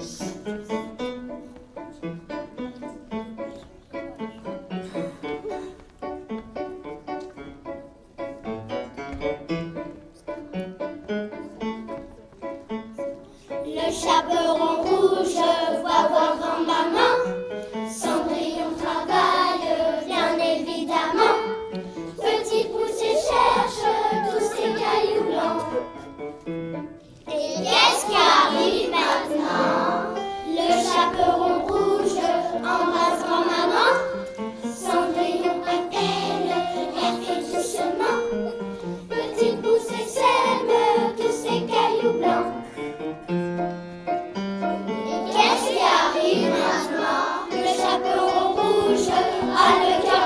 Le chaperon rouge voit voir qu'est-ce qui arrive maintenant? Le chaperon rouge a le cœur